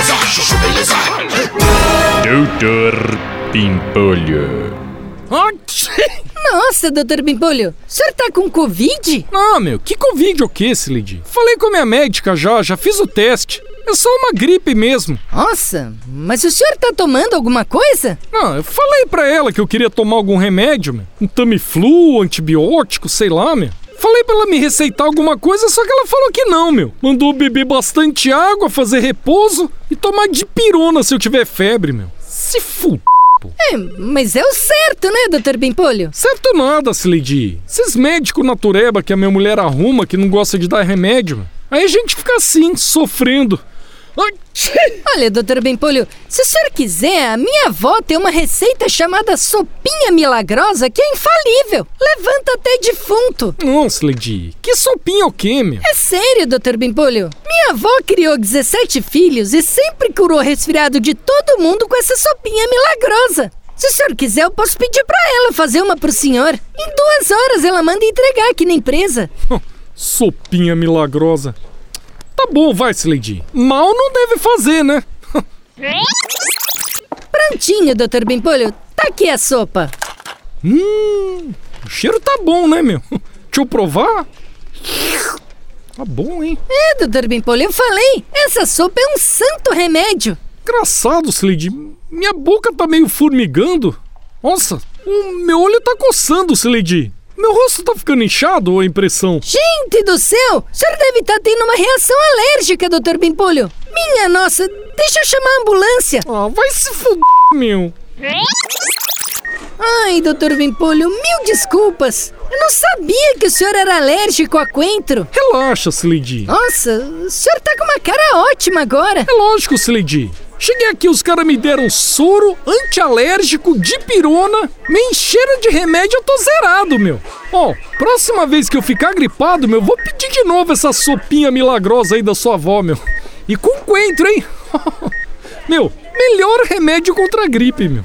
beleza, chuchu beleza. Doutor Pimpolho. Nossa, doutor Bimpolho, o senhor tá com Covid? Não, meu, que Covid o que, Slade? Falei com a minha médica já, já fiz o teste. É só uma gripe mesmo. Nossa, mas o senhor tá tomando alguma coisa? Não, eu falei pra ela que eu queria tomar algum remédio, meu. Um Tamiflu, antibiótico, sei lá, meu. Falei pra ela me receitar alguma coisa, só que ela falou que não, meu. Mandou beber bastante água, fazer repouso e tomar dipirona se eu tiver febre, meu. Se fuder. É, mas é o certo, né, doutor Bimpolho? Certo nada, Slade. Esses médicos natureba que a minha mulher arruma, que não gosta de dar remédio, aí a gente fica assim, sofrendo. Olha, doutor Bimpolho, se o senhor quiser, a minha avó tem uma receita chamada sopinha milagrosa que é infalível. Levanta até defunto. Não, Slade. Que sopinha o quê, meu? É sério, doutor Bimpolho. Minha avó criou 17 filhos e sempre curou resfriado de todo mundo com essa sopinha milagrosa. Se o senhor quiser, eu posso pedir pra ela fazer uma pro senhor. Em duas horas ela manda entregar aqui na empresa. Sopinha milagrosa. Tá bom, vai, Slade. Mal não deve fazer, né? Prontinho, doutor Bimpolho. Tá aqui a sopa. Hum, o cheiro tá bom, né, meu? Deixa eu provar. Tá bom, hein? É, doutor Bimpolho, eu falei. Essa sopa é um santo remédio. Engraçado, Slade. Minha boca tá meio formigando. Nossa, o meu olho tá coçando, Slade. Meu rosto tá ficando inchado ou é impressão? Gente do céu! O senhor deve estar tendo uma reação alérgica, doutor Bimpolho. Minha nossa, deixa eu chamar a ambulância. Ah, vai se fuder, meu. Ai, doutor Bimpolho, mil desculpas. Eu não sabia que o senhor era alérgico a coentro. Relaxa, Slade. Nossa, o senhor tá com uma cara ótima agora. É lógico, Slade. Cheguei aqui, os caras me deram soro, antialérgico, dipirona, me encheram de remédio, eu tô zerado, meu. Ó, próxima vez que eu ficar gripado, meu, vou pedir de novo essa sopinha milagrosa aí da sua avó, meu. E com coentro, hein? meu, melhor remédio contra a gripe, meu.